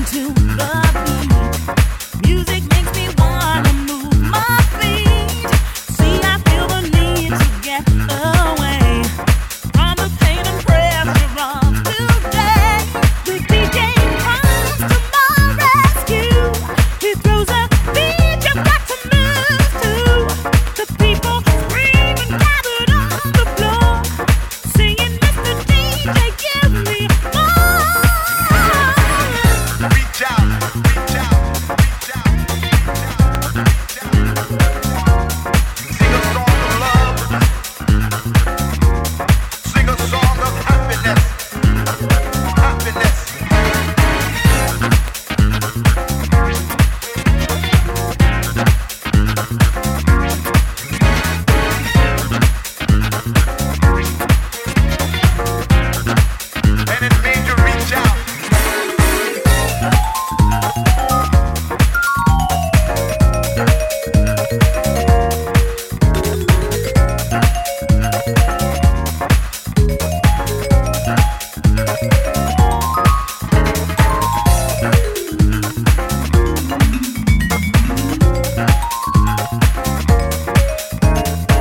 into the